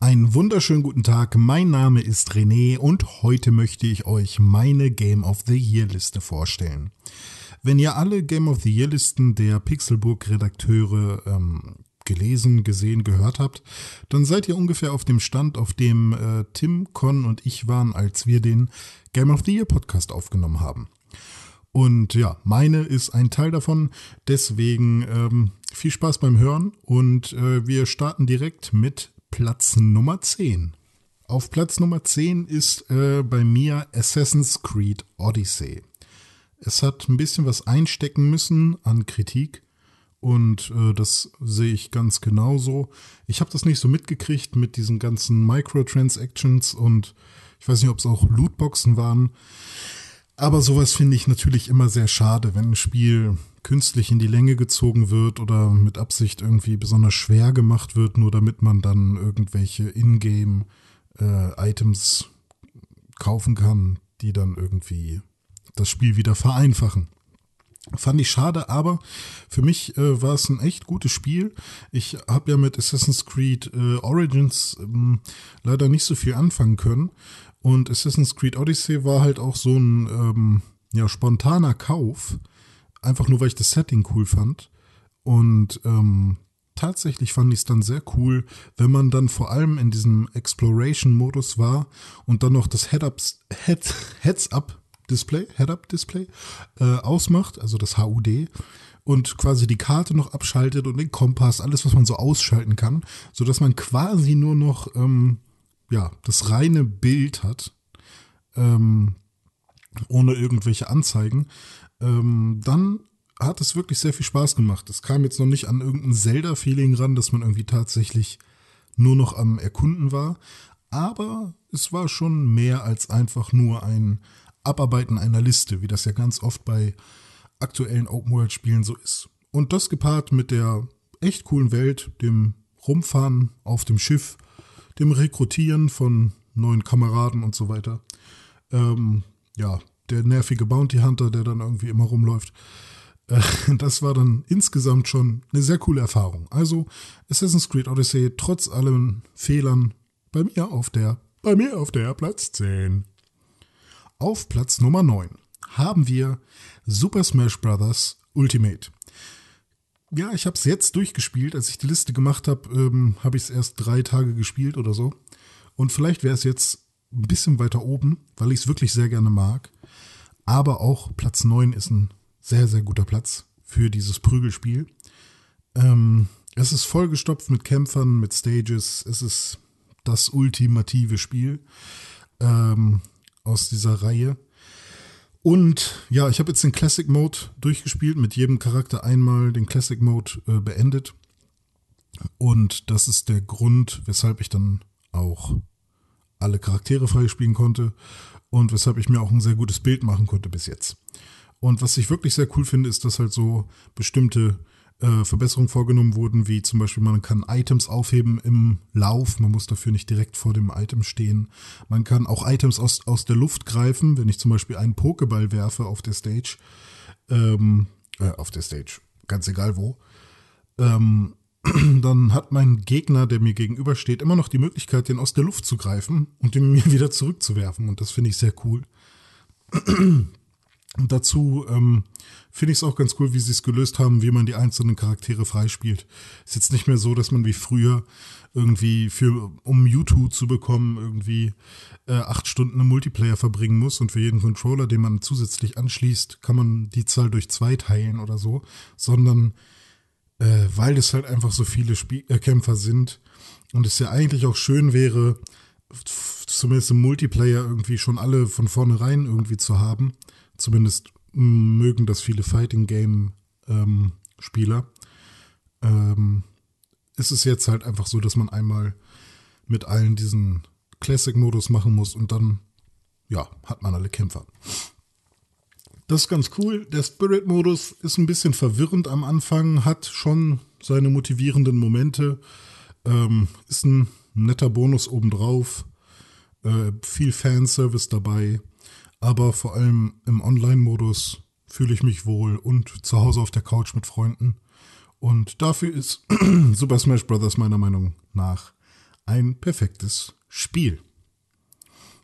Einen wunderschönen guten Tag, mein Name ist René und heute möchte ich euch meine Game of the Year Liste vorstellen. Wenn ihr alle Game of the Year Listen der Pixelburg-Redakteure ähm, gelesen, gesehen, gehört habt, dann seid ihr ungefähr auf dem Stand, auf dem äh, Tim, Con und ich waren, als wir den Game of the Year Podcast aufgenommen haben. Und ja, meine ist ein Teil davon. Deswegen ähm, viel Spaß beim Hören und äh, wir starten direkt mit Platz Nummer 10. Auf Platz Nummer 10 ist äh, bei mir Assassin's Creed Odyssey. Es hat ein bisschen was einstecken müssen an Kritik und äh, das sehe ich ganz genauso. Ich habe das nicht so mitgekriegt mit diesen ganzen Microtransactions und ich weiß nicht, ob es auch Lootboxen waren. Aber sowas finde ich natürlich immer sehr schade, wenn ein Spiel künstlich in die Länge gezogen wird oder mit Absicht irgendwie besonders schwer gemacht wird, nur damit man dann irgendwelche Ingame-Items äh, kaufen kann, die dann irgendwie das Spiel wieder vereinfachen. Fand ich schade, aber für mich äh, war es ein echt gutes Spiel. Ich habe ja mit Assassin's Creed äh, Origins ähm, leider nicht so viel anfangen können. Und Assassin's Creed Odyssey war halt auch so ein ähm, ja, spontaner Kauf. Einfach nur, weil ich das Setting cool fand. Und ähm, tatsächlich fand ich es dann sehr cool, wenn man dann vor allem in diesem Exploration-Modus war und dann noch das Head-Ups, Head, Display, äh, ausmacht, also das HUD, und quasi die Karte noch abschaltet und den Kompass, alles, was man so ausschalten kann, sodass man quasi nur noch ähm, ja, das reine Bild hat, ähm, ohne irgendwelche Anzeigen, ähm, dann hat es wirklich sehr viel Spaß gemacht. Es kam jetzt noch nicht an irgendein Zelda-Feeling ran, dass man irgendwie tatsächlich nur noch am Erkunden war. Aber es war schon mehr als einfach nur ein Abarbeiten einer Liste, wie das ja ganz oft bei aktuellen Open-World-Spielen so ist. Und das gepaart mit der echt coolen Welt, dem Rumfahren auf dem Schiff, dem Rekrutieren von neuen Kameraden und so weiter. Ähm, ja, der nervige Bounty Hunter, der dann irgendwie immer rumläuft. Äh, das war dann insgesamt schon eine sehr coole Erfahrung. Also Assassin's Creed Odyssey trotz allen Fehlern bei mir auf der, bei mir auf der Platz 10. Auf Platz Nummer 9 haben wir Super Smash Bros. Ultimate. Ja, ich habe es jetzt durchgespielt. Als ich die Liste gemacht habe, ähm, habe ich es erst drei Tage gespielt oder so. Und vielleicht wäre es jetzt ein bisschen weiter oben, weil ich es wirklich sehr gerne mag. Aber auch Platz 9 ist ein sehr, sehr guter Platz für dieses Prügelspiel. Ähm, es ist vollgestopft mit Kämpfern, mit Stages. Es ist das ultimative Spiel. Ähm, aus dieser Reihe. Und ja, ich habe jetzt den Classic Mode durchgespielt, mit jedem Charakter einmal den Classic Mode äh, beendet. Und das ist der Grund, weshalb ich dann auch alle Charaktere freispielen konnte und weshalb ich mir auch ein sehr gutes Bild machen konnte bis jetzt. Und was ich wirklich sehr cool finde, ist, dass halt so bestimmte äh, Verbesserungen vorgenommen wurden, wie zum Beispiel man kann Items aufheben im Lauf, man muss dafür nicht direkt vor dem Item stehen. Man kann auch Items aus, aus der Luft greifen, wenn ich zum Beispiel einen Pokéball werfe auf der Stage, ähm, äh, auf der Stage, ganz egal wo, ähm, dann hat mein Gegner, der mir gegenübersteht, immer noch die Möglichkeit, den aus der Luft zu greifen und den mir wieder zurückzuwerfen. Und das finde ich sehr cool. Und dazu ähm, finde ich es auch ganz cool, wie sie es gelöst haben, wie man die einzelnen Charaktere freispielt. Ist jetzt nicht mehr so, dass man wie früher irgendwie für, um Mewtwo zu bekommen, irgendwie äh, acht Stunden im Multiplayer verbringen muss und für jeden Controller, den man zusätzlich anschließt, kann man die Zahl durch zwei teilen oder so, sondern äh, weil es halt einfach so viele Spiel äh, Kämpfer sind und es ja eigentlich auch schön wäre, zumindest im Multiplayer irgendwie schon alle von vornherein irgendwie zu haben Zumindest mögen das viele Fighting Game ähm, Spieler. Ähm, ist es jetzt halt einfach so, dass man einmal mit allen diesen Classic-Modus machen muss und dann, ja, hat man alle Kämpfer. Das ist ganz cool. Der Spirit-Modus ist ein bisschen verwirrend am Anfang, hat schon seine motivierenden Momente, ähm, ist ein netter Bonus obendrauf, äh, viel Fanservice dabei aber vor allem im Online-Modus fühle ich mich wohl und zu Hause auf der Couch mit Freunden. Und dafür ist Super Smash Bros. meiner Meinung nach ein perfektes Spiel.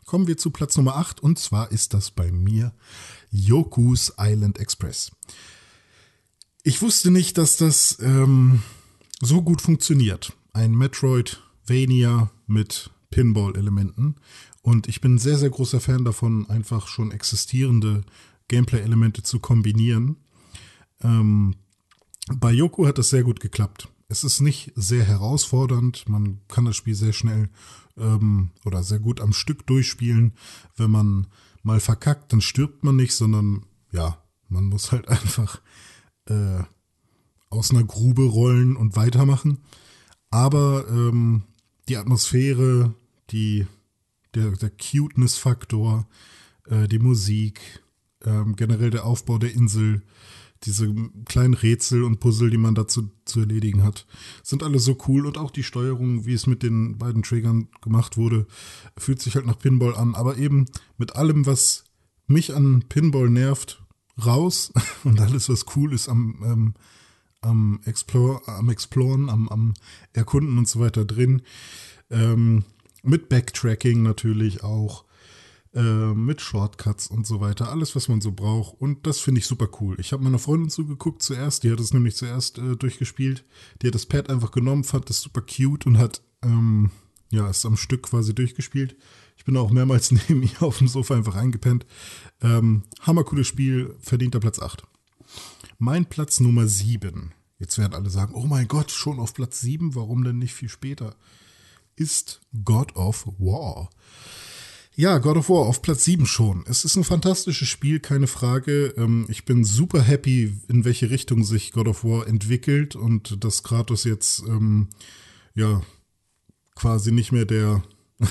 Kommen wir zu Platz Nummer 8 und zwar ist das bei mir Yoku's Island Express. Ich wusste nicht, dass das ähm, so gut funktioniert. Ein Metroidvania mit Pinball-Elementen. Und ich bin sehr, sehr großer Fan davon, einfach schon existierende Gameplay-Elemente zu kombinieren. Ähm, bei Yoku hat das sehr gut geklappt. Es ist nicht sehr herausfordernd. Man kann das Spiel sehr schnell ähm, oder sehr gut am Stück durchspielen. Wenn man mal verkackt, dann stirbt man nicht, sondern ja, man muss halt einfach äh, aus einer Grube rollen und weitermachen. Aber ähm, die Atmosphäre, die, der, der Cuteness-Faktor, äh, die Musik, äh, generell der Aufbau der Insel, diese kleinen Rätsel und Puzzle, die man dazu zu erledigen hat, sind alle so cool und auch die Steuerung, wie es mit den beiden Triggern gemacht wurde, fühlt sich halt nach Pinball an, aber eben mit allem, was mich an Pinball nervt, raus und alles, was cool ist am, ähm, am, Explore, am Exploren, am, am Erkunden und so weiter drin. Ähm, mit Backtracking natürlich auch, äh, mit Shortcuts und so weiter. Alles, was man so braucht. Und das finde ich super cool. Ich habe meiner Freundin zugeguckt zuerst. Die hat es nämlich zuerst äh, durchgespielt. Die hat das Pad einfach genommen, fand das super cute und hat ähm, ja, ist am Stück quasi durchgespielt. Ich bin auch mehrmals neben ihr auf dem Sofa einfach eingepennt. Ähm, hammercooles Spiel, verdienter Platz 8. Mein Platz Nummer 7. Jetzt werden alle sagen, oh mein Gott, schon auf Platz 7, warum denn nicht viel später? Ist God of War. Ja, God of War auf Platz 7 schon. Es ist ein fantastisches Spiel, keine Frage. Ähm, ich bin super happy, in welche Richtung sich God of War entwickelt und dass Kratos jetzt, ähm, ja, quasi nicht mehr der,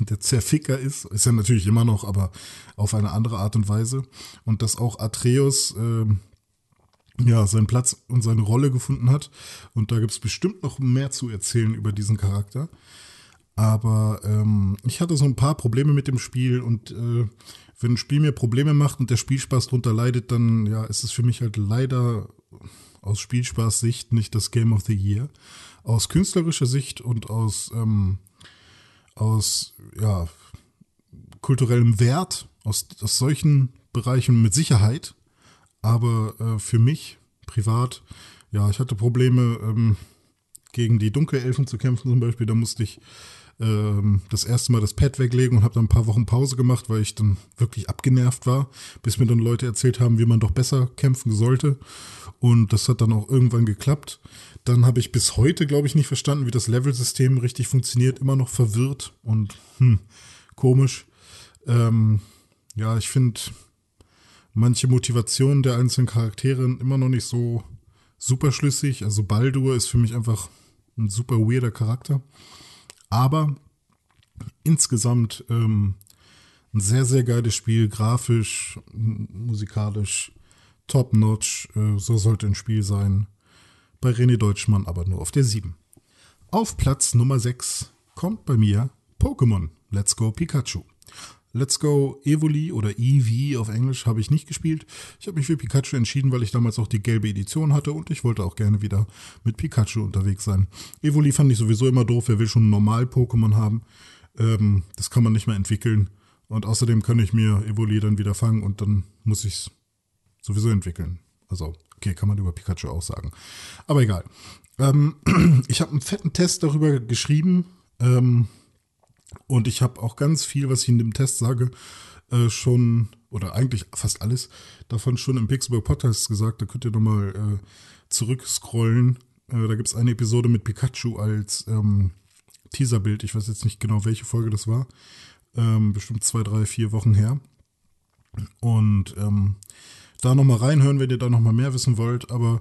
der Zerficker ist. Ist er natürlich immer noch, aber auf eine andere Art und Weise. Und dass auch Atreus äh, ja, seinen Platz und seine Rolle gefunden hat. Und da gibt es bestimmt noch mehr zu erzählen über diesen Charakter. Aber ähm, ich hatte so ein paar Probleme mit dem Spiel und äh, wenn ein Spiel mir Probleme macht und der Spielspaß drunter leidet, dann ja, ist es für mich halt leider aus Spielspaß-Sicht nicht das Game of the Year. Aus künstlerischer Sicht und aus, ähm, aus ja, kulturellem Wert, aus, aus solchen Bereichen mit Sicherheit. Aber äh, für mich privat, ja, ich hatte Probleme, ähm, gegen die Dunkelelfen zu kämpfen zum Beispiel. Da musste ich ähm, das erste Mal das Pad weglegen und habe dann ein paar Wochen Pause gemacht, weil ich dann wirklich abgenervt war, bis mir dann Leute erzählt haben, wie man doch besser kämpfen sollte. Und das hat dann auch irgendwann geklappt. Dann habe ich bis heute, glaube ich, nicht verstanden, wie das Level-System richtig funktioniert. Immer noch verwirrt und hm, komisch. Ähm, ja, ich finde manche Motivationen der einzelnen Charaktere immer noch nicht so super schlüssig. Also Baldur ist für mich einfach ein super weirder Charakter. Aber insgesamt ähm, ein sehr, sehr geiles Spiel, grafisch, musikalisch, top-notch. Äh, so sollte ein Spiel sein. Bei René Deutschmann aber nur auf der 7. Auf Platz Nummer 6 kommt bei mir Pokémon Let's Go Pikachu. Let's Go Evoli oder Eevee auf Englisch habe ich nicht gespielt. Ich habe mich für Pikachu entschieden, weil ich damals auch die gelbe Edition hatte und ich wollte auch gerne wieder mit Pikachu unterwegs sein. Evoli fand ich sowieso immer doof. Wer will schon normal Pokémon haben? Ähm, das kann man nicht mehr entwickeln. Und außerdem kann ich mir Evoli dann wieder fangen und dann muss ich es sowieso entwickeln. Also, okay, kann man über Pikachu auch sagen. Aber egal. Ähm, ich habe einen fetten Test darüber geschrieben. Ähm, und ich habe auch ganz viel, was ich in dem Test sage, äh, schon, oder eigentlich fast alles davon schon im Pixelburg Podcast gesagt. Da könnt ihr nochmal äh, zurückscrollen. Äh, da gibt es eine Episode mit Pikachu als ähm, Teaserbild. Ich weiß jetzt nicht genau, welche Folge das war. Ähm, bestimmt zwei, drei, vier Wochen her. Und ähm, da nochmal reinhören, wenn ihr da nochmal mehr wissen wollt. Aber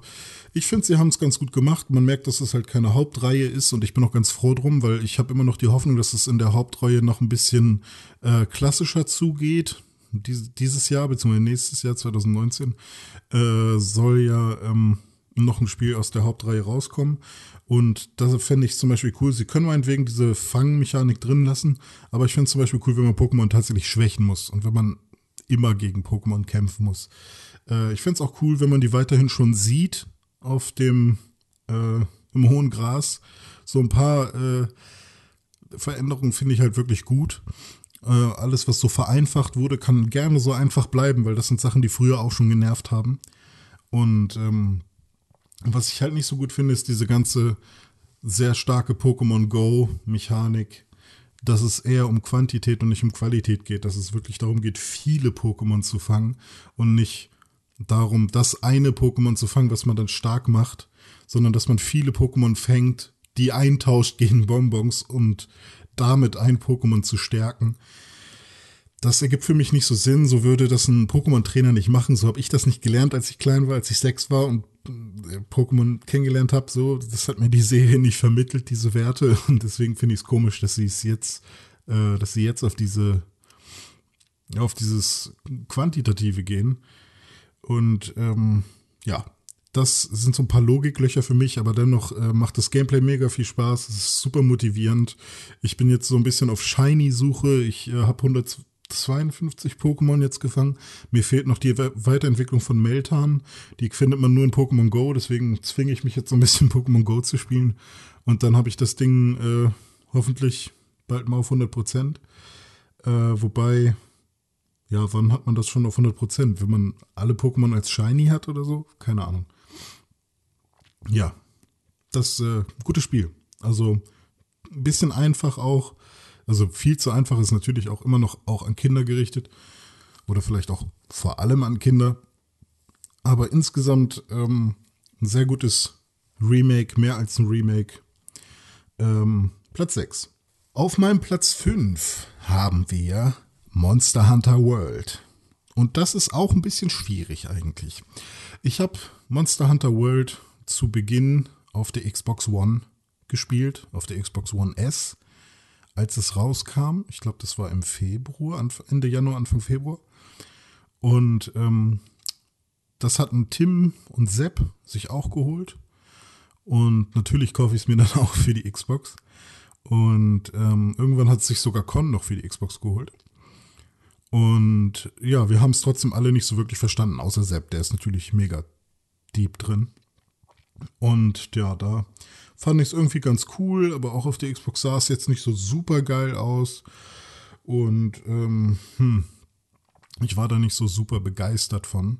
ich finde, sie haben es ganz gut gemacht. Man merkt, dass es halt keine Hauptreihe ist und ich bin auch ganz froh drum, weil ich habe immer noch die Hoffnung, dass es in der Hauptreihe noch ein bisschen äh, klassischer zugeht. Dies, dieses Jahr, beziehungsweise nächstes Jahr, 2019, äh, soll ja ähm, noch ein Spiel aus der Hauptreihe rauskommen. Und das fände ich zum Beispiel cool. Sie können meinetwegen diese Fangmechanik drin lassen, aber ich finde es zum Beispiel cool, wenn man Pokémon tatsächlich schwächen muss und wenn man immer gegen Pokémon kämpfen muss. Äh, ich fände es auch cool, wenn man die weiterhin schon sieht auf dem äh, im hohen Gras. So ein paar äh, Veränderungen finde ich halt wirklich gut. Äh, alles, was so vereinfacht wurde, kann gerne so einfach bleiben, weil das sind Sachen, die früher auch schon genervt haben. Und ähm, was ich halt nicht so gut finde, ist diese ganze sehr starke Pokémon Go-Mechanik, dass es eher um Quantität und nicht um Qualität geht, dass es wirklich darum geht, viele Pokémon zu fangen und nicht darum, das eine Pokémon zu fangen, was man dann stark macht, sondern dass man viele Pokémon fängt, die eintauscht gegen Bonbons und damit ein Pokémon zu stärken. Das ergibt für mich nicht so Sinn, so würde das ein Pokémon-Trainer nicht machen. So habe ich das nicht gelernt, als ich klein war, als ich sechs war und äh, Pokémon kennengelernt habe. So, das hat mir die Serie nicht vermittelt, diese Werte. Und deswegen finde ich es komisch, dass sie es jetzt, äh, dass sie jetzt auf diese, auf dieses Quantitative gehen. Und ähm, ja, das sind so ein paar Logiklöcher für mich, aber dennoch äh, macht das Gameplay mega viel Spaß. Es ist super motivierend. Ich bin jetzt so ein bisschen auf Shiny-Suche. Ich äh, habe 152 Pokémon jetzt gefangen. Mir fehlt noch die We Weiterentwicklung von Meltan. Die findet man nur in Pokémon Go. Deswegen zwinge ich mich jetzt so ein bisschen Pokémon Go zu spielen. Und dann habe ich das Ding äh, hoffentlich bald mal auf 100 Prozent. Äh, wobei ja, wann hat man das schon auf 100%? Wenn man alle Pokémon als Shiny hat oder so? Keine Ahnung. Ja, das äh, gutes Spiel. Also ein bisschen einfach auch. Also viel zu einfach ist natürlich auch immer noch auch an Kinder gerichtet. Oder vielleicht auch vor allem an Kinder. Aber insgesamt ähm, ein sehr gutes Remake, mehr als ein Remake. Ähm, Platz 6. Auf meinem Platz 5 haben wir Monster Hunter World. Und das ist auch ein bisschen schwierig eigentlich. Ich habe Monster Hunter World zu Beginn auf der Xbox One gespielt, auf der Xbox One S, als es rauskam. Ich glaube, das war im Februar, Ende Januar, Anfang Februar. Und ähm, das hatten Tim und Sepp sich auch geholt. Und natürlich kaufe ich es mir dann auch für die Xbox. Und ähm, irgendwann hat sich sogar Con noch für die Xbox geholt. Und ja, wir haben es trotzdem alle nicht so wirklich verstanden, außer Sepp, der ist natürlich mega deep drin. Und ja, da fand ich es irgendwie ganz cool, aber auch auf der Xbox sah es jetzt nicht so super geil aus. Und ähm, hm, ich war da nicht so super begeistert von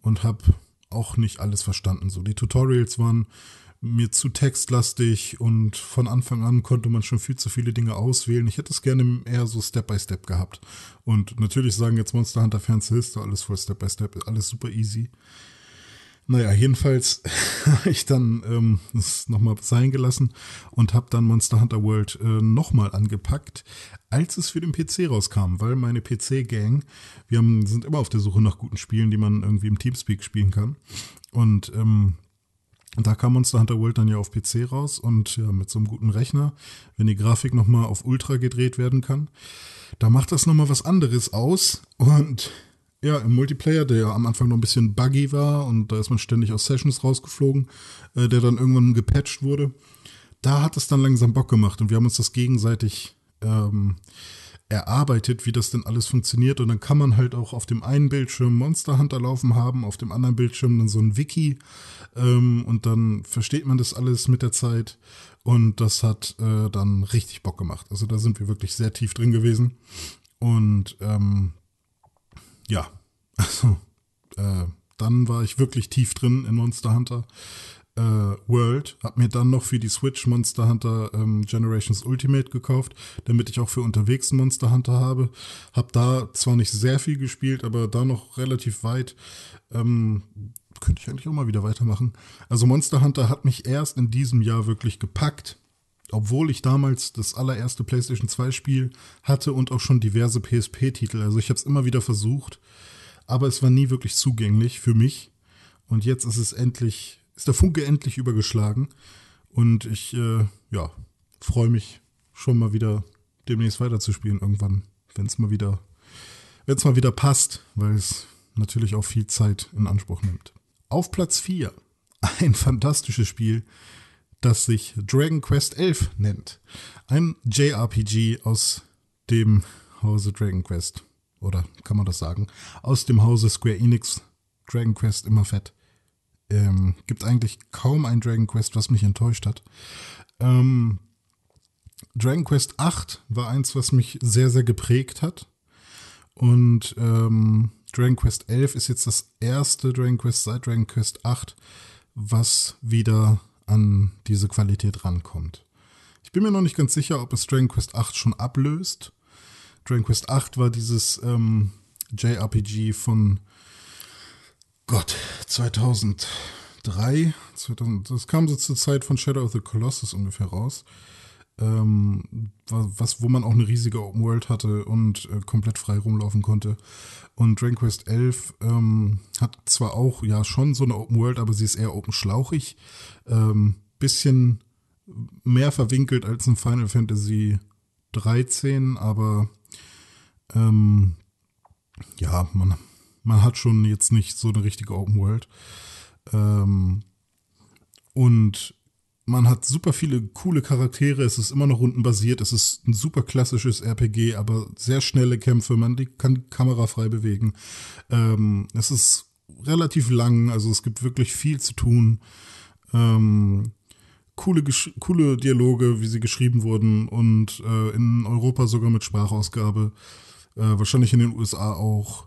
und habe auch nicht alles verstanden. So, die Tutorials waren mir zu textlastig und von Anfang an konnte man schon viel zu viele Dinge auswählen. Ich hätte es gerne eher so Step by Step gehabt. Und natürlich sagen jetzt Monster Hunter Fans, ist alles voll Step by Step, alles super easy. Naja, jedenfalls habe ich dann ähm, das nochmal sein gelassen und habe dann Monster Hunter World äh, nochmal angepackt, als es für den PC rauskam, weil meine PC-Gang, wir haben, sind immer auf der Suche nach guten Spielen, die man irgendwie im Teamspeak spielen kann. Und ähm, und da kam Monster Hunter World dann ja auf PC raus und ja, mit so einem guten Rechner, wenn die Grafik nochmal auf Ultra gedreht werden kann, da macht das nochmal was anderes aus. Und ja, im Multiplayer, der ja am Anfang noch ein bisschen buggy war und da ist man ständig aus Sessions rausgeflogen, äh, der dann irgendwann gepatcht wurde, da hat es dann langsam Bock gemacht und wir haben uns das gegenseitig ähm, erarbeitet, wie das denn alles funktioniert. Und dann kann man halt auch auf dem einen Bildschirm Monster Hunter laufen haben, auf dem anderen Bildschirm dann so ein Wiki. Ähm, und dann versteht man das alles mit der Zeit. Und das hat äh, dann richtig Bock gemacht. Also da sind wir wirklich sehr tief drin gewesen. Und ähm, ja, also äh, dann war ich wirklich tief drin in Monster Hunter äh, World, habe mir dann noch für die Switch Monster Hunter ähm, Generations Ultimate gekauft, damit ich auch für unterwegs Monster Hunter habe. Hab da zwar nicht sehr viel gespielt, aber da noch relativ weit. Ähm, könnte ich eigentlich auch mal wieder weitermachen. Also Monster Hunter hat mich erst in diesem Jahr wirklich gepackt, obwohl ich damals das allererste PlayStation 2 Spiel hatte und auch schon diverse PSP-Titel. Also ich habe es immer wieder versucht, aber es war nie wirklich zugänglich für mich. Und jetzt ist es endlich ist der Funke endlich übergeschlagen. Und ich, äh, ja, freue mich schon mal wieder demnächst weiterzuspielen irgendwann, wenn es mal wieder, wenn es mal wieder passt, weil es natürlich auch viel Zeit in Anspruch nimmt. Auf Platz 4 ein fantastisches Spiel, das sich Dragon Quest 11 nennt. Ein JRPG aus dem Hause Dragon Quest. Oder kann man das sagen? Aus dem Hause Square Enix Dragon Quest immer fett. Ähm, gibt eigentlich kaum ein Dragon Quest, was mich enttäuscht hat. Ähm, Dragon Quest 8 war eins, was mich sehr, sehr geprägt hat. Und ähm, Dragon Quest 11 ist jetzt das erste Dragon Quest seit Dragon Quest 8, was wieder an diese Qualität rankommt. Ich bin mir noch nicht ganz sicher, ob es Dragon Quest 8 schon ablöst. Dragon Quest 8 war dieses ähm, JRPG von Gott, 2003, 2000, das kam so zur Zeit von Shadow of the Colossus ungefähr raus ähm, was, wo man auch eine riesige Open World hatte und äh, komplett frei rumlaufen konnte. Und Dragon Quest 11 ähm, hat zwar auch ja schon so eine Open World, aber sie ist eher open schlauchig, ähm, bisschen mehr verwinkelt als in Final Fantasy 13, aber ähm, ja, man, man hat schon jetzt nicht so eine richtige Open World. Ähm, und man hat super viele coole Charaktere, es ist immer noch rundenbasiert, es ist ein super klassisches RPG, aber sehr schnelle Kämpfe, man kann die Kamera frei bewegen. Ähm, es ist relativ lang, also es gibt wirklich viel zu tun. Ähm, coole, coole Dialoge, wie sie geschrieben wurden und äh, in Europa sogar mit Sprachausgabe, äh, wahrscheinlich in den USA auch.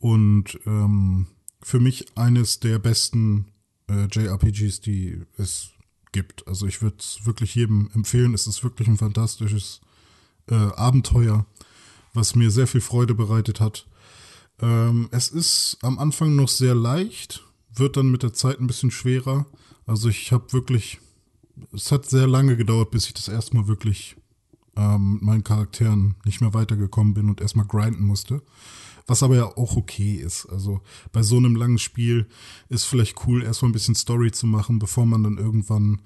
Und ähm, für mich eines der besten äh, JRPGs, die es gibt. Also ich würde es wirklich jedem empfehlen. Es ist wirklich ein fantastisches äh, Abenteuer, was mir sehr viel Freude bereitet hat. Ähm, es ist am Anfang noch sehr leicht, wird dann mit der Zeit ein bisschen schwerer. Also ich habe wirklich, es hat sehr lange gedauert, bis ich das erstmal wirklich ähm, mit meinen Charakteren nicht mehr weitergekommen bin und erstmal grinden musste. Was aber ja auch okay ist. Also bei so einem langen Spiel ist vielleicht cool, erstmal ein bisschen Story zu machen, bevor man dann irgendwann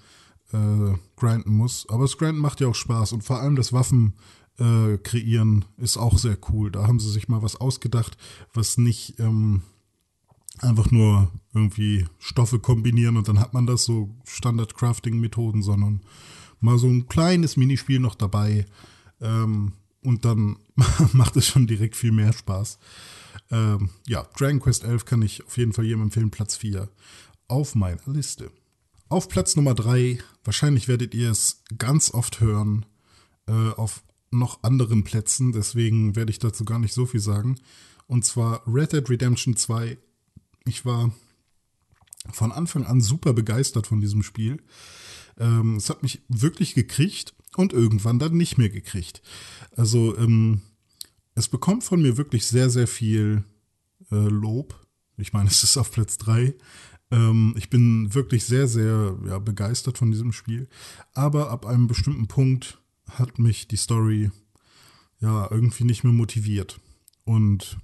äh, grinden muss. Aber das Grinden macht ja auch Spaß und vor allem das Waffen äh, kreieren ist auch sehr cool. Da haben sie sich mal was ausgedacht, was nicht ähm, einfach nur irgendwie Stoffe kombinieren und dann hat man das so Standard-Crafting-Methoden, sondern mal so ein kleines Minispiel noch dabei. Ähm, und dann macht es schon direkt viel mehr Spaß. Ähm, ja, Dragon Quest 11 kann ich auf jeden Fall jedem empfehlen, Platz 4 auf meiner Liste. Auf Platz Nummer 3, wahrscheinlich werdet ihr es ganz oft hören, äh, auf noch anderen Plätzen, deswegen werde ich dazu gar nicht so viel sagen. Und zwar Red Dead Redemption 2. Ich war von Anfang an super begeistert von diesem Spiel. Ähm, es hat mich wirklich gekriegt und irgendwann dann nicht mehr gekriegt. Also ähm, es bekommt von mir wirklich sehr, sehr viel äh, Lob. Ich meine, es ist auf Platz 3. Ähm, ich bin wirklich sehr, sehr ja, begeistert von diesem Spiel. Aber ab einem bestimmten Punkt hat mich die Story ja irgendwie nicht mehr motiviert. Und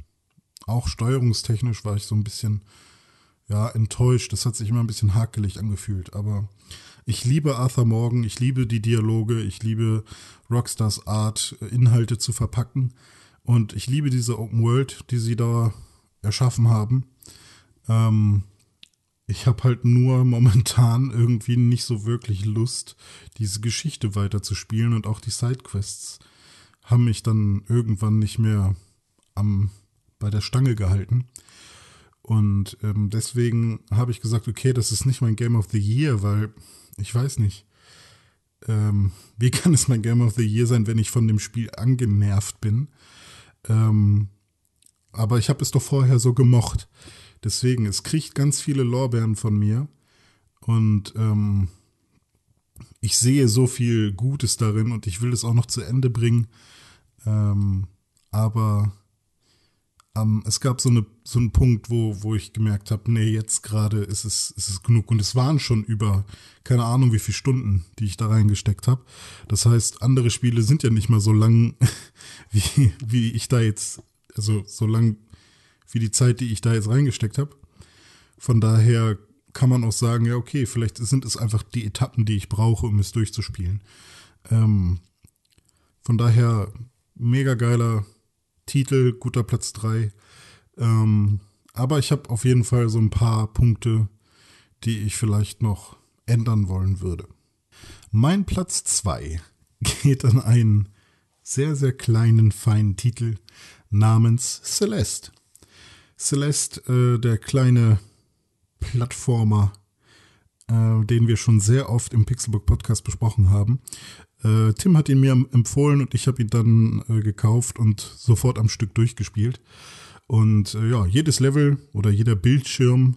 auch steuerungstechnisch war ich so ein bisschen ja, enttäuscht. Das hat sich immer ein bisschen hakelig angefühlt. Aber ich liebe Arthur Morgan, ich liebe die Dialoge, ich liebe Rockstars Art, Inhalte zu verpacken. Und ich liebe diese Open World, die sie da erschaffen haben. Ähm, ich habe halt nur momentan irgendwie nicht so wirklich Lust, diese Geschichte weiterzuspielen und auch die Sidequests haben mich dann irgendwann nicht mehr am, bei der Stange gehalten. Und ähm, deswegen habe ich gesagt, okay, das ist nicht mein Game of the Year, weil ich weiß nicht. Ähm, wie kann es mein Game of the Year sein, wenn ich von dem Spiel angenervt bin? Ähm, aber ich habe es doch vorher so gemocht. Deswegen, es kriegt ganz viele Lorbeeren von mir. Und ähm, ich sehe so viel Gutes darin und ich will es auch noch zu Ende bringen. Ähm, aber ähm, es gab so, eine, so einen Punkt, wo, wo ich gemerkt habe, nee, jetzt gerade ist es, ist es genug. Und es waren schon über, keine Ahnung, wie viele Stunden, die ich da reingesteckt habe. Das heißt, andere Spiele sind ja nicht mal so lang, wie, wie ich da jetzt, also so lang wie die Zeit, die ich da jetzt reingesteckt habe. Von daher kann man auch sagen, ja, okay, vielleicht sind es einfach die Etappen, die ich brauche, um es durchzuspielen. Ähm, von daher mega geiler Titel, guter Platz 3. Ähm, aber ich habe auf jeden Fall so ein paar Punkte, die ich vielleicht noch ändern wollen würde. Mein Platz 2 geht an einen sehr, sehr kleinen, feinen Titel namens Celeste. Celeste, äh, der kleine Plattformer, äh, den wir schon sehr oft im Pixelbook Podcast besprochen haben. Äh, Tim hat ihn mir empfohlen und ich habe ihn dann äh, gekauft und sofort am Stück durchgespielt. Und äh, ja, jedes Level oder jeder Bildschirm,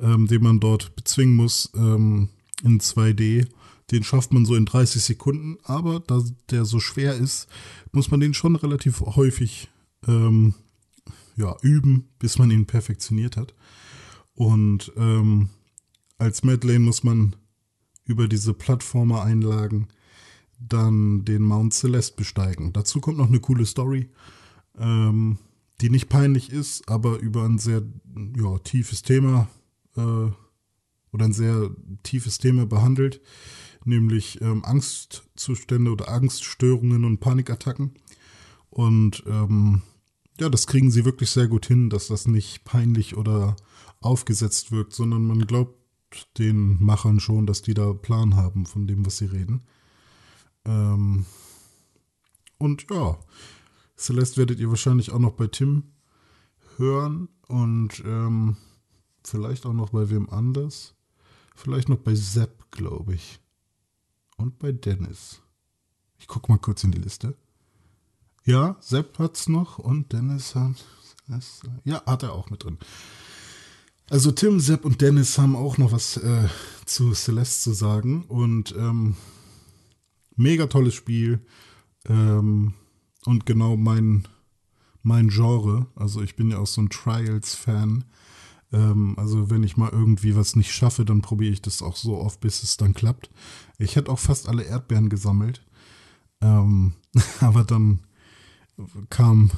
ähm, den man dort bezwingen muss ähm, in 2D, den schafft man so in 30 Sekunden. Aber da der so schwer ist, muss man den schon relativ häufig ähm, ja, üben, bis man ihn perfektioniert hat. Und ähm, als Madeleine muss man über diese Plattformer-Einlagen dann den Mount Celeste besteigen. Dazu kommt noch eine coole Story, ähm, die nicht peinlich ist, aber über ein sehr ja, tiefes Thema äh, oder ein sehr tiefes Thema behandelt, nämlich ähm, Angstzustände oder Angststörungen und Panikattacken. Und ähm, ja, das kriegen sie wirklich sehr gut hin, dass das nicht peinlich oder aufgesetzt wirkt, sondern man glaubt den Machern schon, dass die da Plan haben von dem, was sie reden. Ähm und ja, Celeste werdet ihr wahrscheinlich auch noch bei Tim hören und ähm, vielleicht auch noch bei wem anders. Vielleicht noch bei Sepp, glaube ich. Und bei Dennis. Ich gucke mal kurz in die Liste. Ja, Sepp hat's noch und Dennis hat. Ja, hat er auch mit drin. Also Tim, Sepp und Dennis haben auch noch was äh, zu Celeste zu sagen und ähm, mega tolles Spiel ähm, und genau mein mein Genre. Also ich bin ja auch so ein Trials-Fan. Ähm, also wenn ich mal irgendwie was nicht schaffe, dann probiere ich das auch so oft, bis es dann klappt. Ich hätte auch fast alle Erdbeeren gesammelt, ähm, aber dann kam,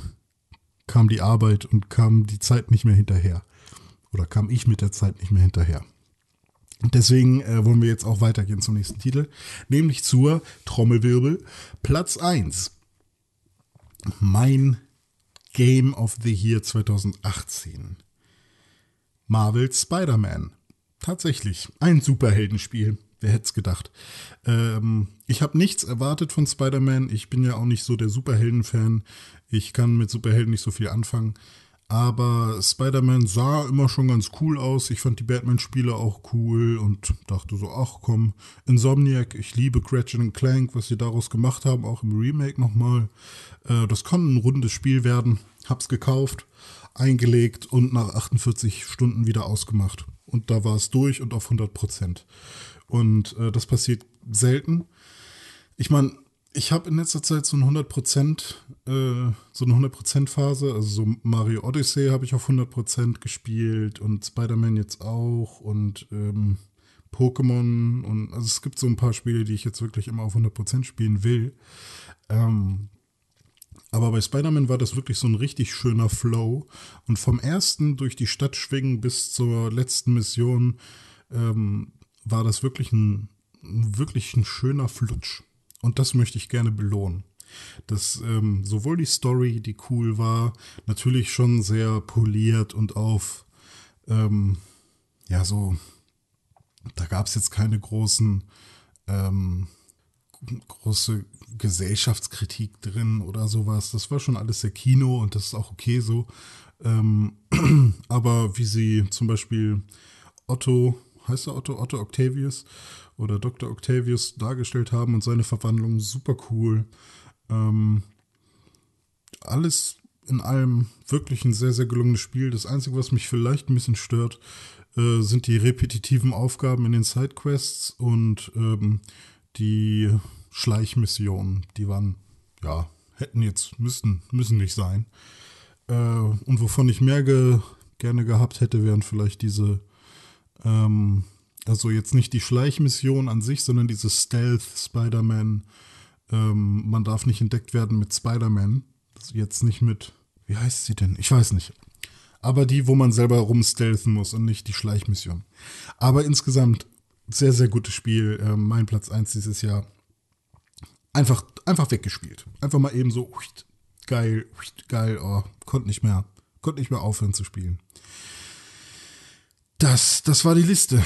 kam die Arbeit und kam die Zeit nicht mehr hinterher. Oder kam ich mit der Zeit nicht mehr hinterher. Deswegen äh, wollen wir jetzt auch weitergehen zum nächsten Titel, nämlich zur Trommelwirbel Platz 1. Mein Game of the Year 2018. Marvel Spider-Man. Tatsächlich, ein Superheldenspiel. Wer hätte es gedacht? Ähm, ich habe nichts erwartet von Spider-Man. Ich bin ja auch nicht so der Superhelden-Fan. Ich kann mit Superhelden nicht so viel anfangen. Aber Spider-Man sah immer schon ganz cool aus. Ich fand die Batman-Spiele auch cool und dachte so, ach komm, Insomniac, ich liebe Gretchen Clank, was sie daraus gemacht haben, auch im Remake nochmal. Äh, das kann ein rundes Spiel werden. Hab's gekauft, eingelegt und nach 48 Stunden wieder ausgemacht. Und da war es durch und auf 100 Prozent. Und äh, das passiert selten. Ich meine, ich habe in letzter Zeit so eine 100%, äh, so eine 100% Phase, also so Mario Odyssey habe ich auf 100% gespielt und Spider-Man jetzt auch und ähm, Pokémon und also es gibt so ein paar Spiele, die ich jetzt wirklich immer auf 100% spielen will. Ähm, aber bei Spider-Man war das wirklich so ein richtig schöner Flow und vom ersten durch die Stadt schwingen bis zur letzten Mission ähm, war das wirklich ein, wirklich ein schöner Flutsch. Und das möchte ich gerne belohnen. Dass ähm, sowohl die Story, die cool war, natürlich schon sehr poliert und auf, ähm, ja, so, da gab es jetzt keine großen, ähm, große Gesellschaftskritik drin oder sowas. Das war schon alles sehr Kino und das ist auch okay so. Ähm, aber wie sie zum Beispiel Otto heißt er Otto, Otto Octavius oder Dr. Octavius dargestellt haben und seine Verwandlung super cool. Ähm, alles in allem wirklich ein sehr, sehr gelungenes Spiel. Das Einzige, was mich vielleicht ein bisschen stört, äh, sind die repetitiven Aufgaben in den Sidequests und ähm, die Schleichmissionen. Die waren, ja, hätten jetzt, müssen, müssen nicht sein. Äh, und wovon ich mehr ge gerne gehabt hätte, wären vielleicht diese ähm, also jetzt nicht die Schleichmission an sich, sondern dieses Stealth Spider-Man. Ähm, man darf nicht entdeckt werden mit Spider-Man. Jetzt nicht mit, wie heißt sie denn? Ich weiß nicht. Aber die, wo man selber rumstealthen muss und nicht die Schleichmission. Aber insgesamt sehr, sehr gutes Spiel. Ähm, mein Platz 1 dieses Jahr. Einfach, einfach weggespielt. Einfach mal eben so, geil, geil, oh, konnte nicht mehr, konnte nicht mehr aufhören zu spielen. Das, das war die Liste.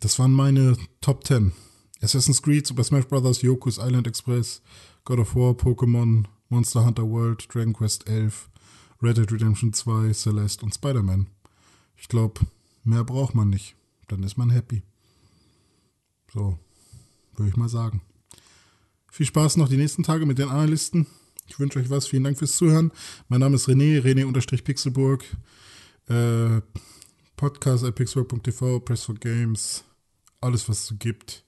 Das waren meine Top 10. Assassin's Creed, Super Smash Bros., Yoku's Island Express, God of War, Pokémon, Monster Hunter World, Dragon Quest 11 Red Dead Redemption 2, Celeste und Spider-Man. Ich glaube, mehr braucht man nicht. Dann ist man happy. So, würde ich mal sagen. Viel Spaß noch die nächsten Tage mit den Analysten. Ich wünsche euch was. Vielen Dank fürs Zuhören. Mein Name ist René, René-Pixelburg. Äh, Podcast pixelburg.tv, Press for Games, alles was es so gibt.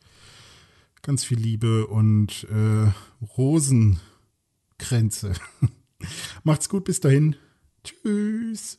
Ganz viel Liebe und äh, Rosenkränze. Macht's gut, bis dahin. Tschüss.